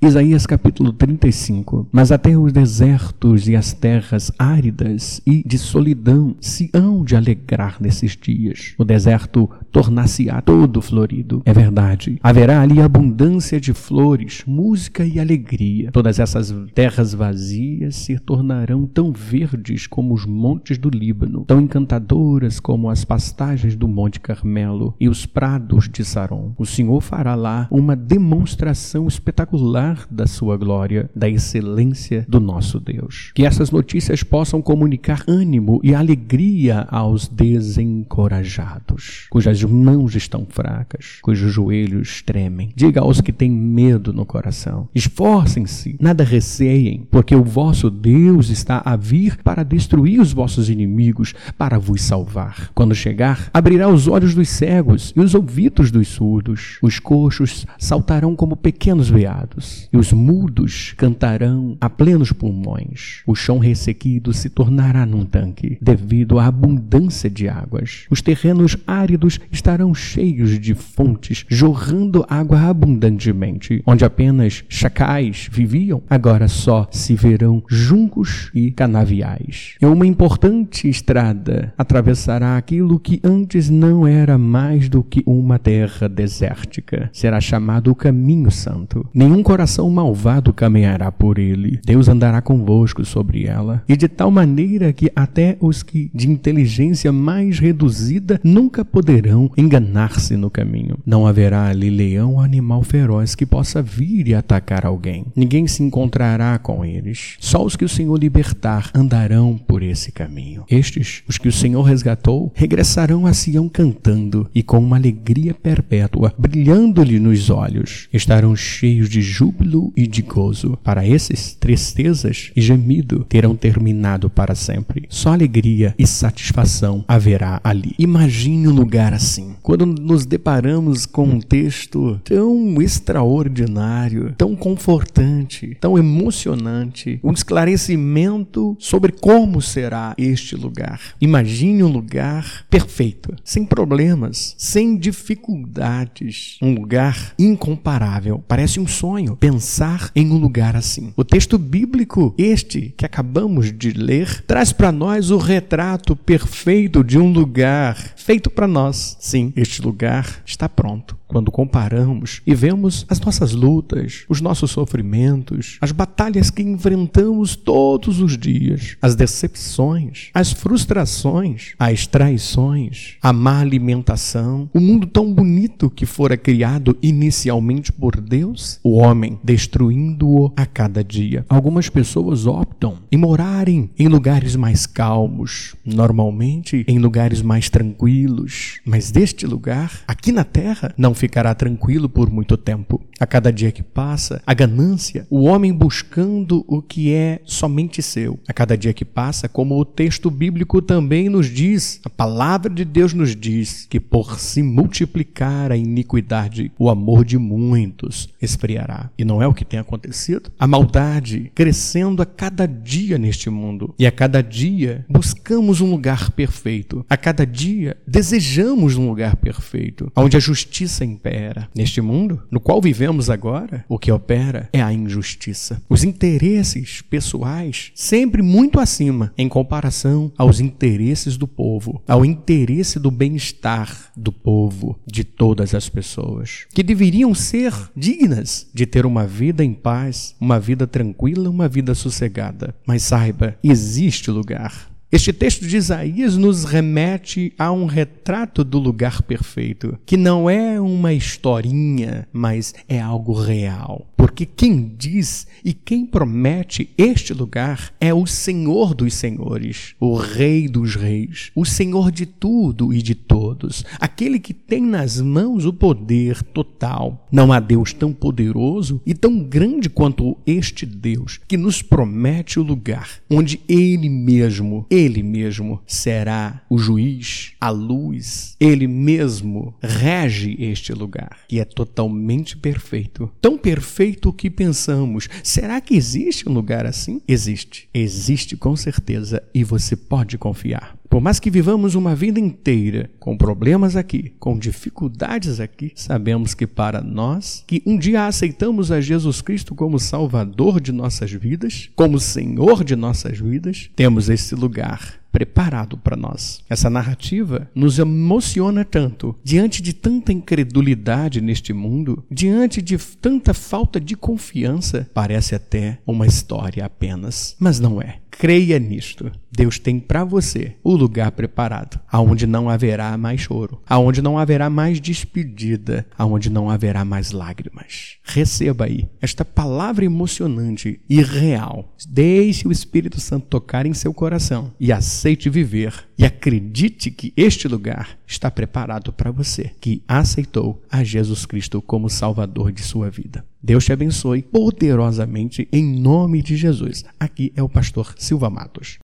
Isaías capítulo 35 Mas até os desertos e as terras áridas e de solidão se hão de alegrar nesses dias. O deserto tornar-se-á todo florido. É verdade. Haverá ali abundância de flores, música e alegria. Todas essas terras vazias se tornarão tão verdes como os montes do Líbano, tão encantadoras como as pastagens do Monte Carmelo e os prados de Saron. O Senhor fará lá uma demonstração espetacular da sua glória, da excelência do nosso Deus. Que essas notícias possam comunicar ânimo e alegria aos desencorajados, cujas mãos estão fracas, cujos joelhos tremem. Diga aos que têm medo no coração: esforcem-se, nada receiem, porque o vosso Deus está a vir para destruir os vossos inimigos, para vos salvar. Quando chegar, abrirá os olhos dos cegos e os ouvidos dos surdos. Os coxos saltarão como pequenos veados e os mudos cantarão a plenos pulmões. O chão ressequido se tornará num tanque, devido à abundância de águas. Os terrenos áridos estarão cheios de fontes, jorrando água abundantemente. Onde apenas chacais viviam, agora só se verão juncos e canaviais. E uma importante estrada atravessará aquilo que antes não era mais do que uma terra desértica. Será chamado o Caminho Santo. Nenhum coração coração malvado caminhará por ele. Deus andará convosco sobre ela, e de tal maneira que até os que de inteligência mais reduzida nunca poderão enganar-se no caminho. Não haverá ali leão ou animal feroz que possa vir e atacar alguém. Ninguém se encontrará com eles. Só os que o Senhor libertar andarão por esse caminho. Estes, os que o Senhor resgatou, regressarão a Sião cantando e com uma alegria perpétua, brilhando-lhe nos olhos. Estarão cheios de júbilo júbilo e gozo. Para esses, tristezas e gemido terão terminado para sempre. Só alegria e satisfação haverá ali. Imagine um lugar assim. Quando nos deparamos com um texto tão extraordinário, tão confortante, tão emocionante, um esclarecimento sobre como será este lugar. Imagine um lugar perfeito, sem problemas, sem dificuldades, um lugar incomparável. Parece um sonho pensar em um lugar assim. O texto bíblico, este que acabamos de ler, traz para nós o retrato perfeito de um lugar feito para nós. Sim, este lugar está pronto quando comparamos e vemos as nossas lutas, os nossos sofrimentos, as batalhas que enfrentamos todos os dias, as decepções, as frustrações, as traições, a má alimentação, o mundo tão bonito que fora criado inicialmente por Deus, o homem destruindo-o a cada dia. Algumas pessoas optam em morarem em lugares mais calmos, normalmente em lugares mais tranquilos, mas deste lugar, aqui na terra, não ficará tranquilo por muito tempo. A cada dia que passa, a ganância, o homem buscando o que é somente seu. A cada dia que passa, como o texto bíblico também nos diz, a palavra de Deus nos diz que por se multiplicar a iniquidade, o amor de muitos esfriará. E não é o que tem acontecido? A maldade crescendo a cada dia neste mundo. E a cada dia buscamos um lugar perfeito. A cada dia desejamos um lugar perfeito, onde a justiça impera. Neste mundo no qual vivemos agora, o que opera é a injustiça. Os interesses pessoais sempre muito acima em comparação aos interesses do povo, ao interesse do bem-estar do povo, de todas as pessoas, que deveriam ser dignas de ter uma vida em paz, uma vida tranquila, uma vida sossegada. Mas saiba, existe lugar este texto de Isaías nos remete a um retrato do lugar perfeito, que não é uma historinha, mas é algo real. Porque quem diz e quem promete este lugar é o Senhor dos Senhores, o Rei dos Reis, o Senhor de tudo e de todos, aquele que tem nas mãos o poder total. Não há Deus tão poderoso e tão grande quanto este Deus, que nos promete o lugar onde Ele mesmo, ele mesmo será o juiz, a luz, ele mesmo rege este lugar, que é totalmente perfeito. Tão perfeito que pensamos: será que existe um lugar assim? Existe. Existe com certeza e você pode confiar. Por mais que vivamos uma vida inteira com problemas aqui, com dificuldades aqui, sabemos que para nós, que um dia aceitamos a Jesus Cristo como Salvador de nossas vidas, como Senhor de nossas vidas, temos esse lugar preparado para nós. Essa narrativa nos emociona tanto diante de tanta incredulidade neste mundo, diante de tanta falta de confiança, parece até uma história apenas, mas não é. Creia nisto. Deus tem para você o lugar preparado, aonde não haverá mais choro, aonde não haverá mais despedida, aonde não haverá mais lágrimas. Receba aí esta palavra emocionante e real. Deixe o Espírito Santo tocar em seu coração e aceite viver e acredite que este lugar está preparado para você que aceitou a Jesus Cristo como Salvador de sua vida. Deus te abençoe poderosamente em nome de Jesus. Aqui é o pastor Silva Matos.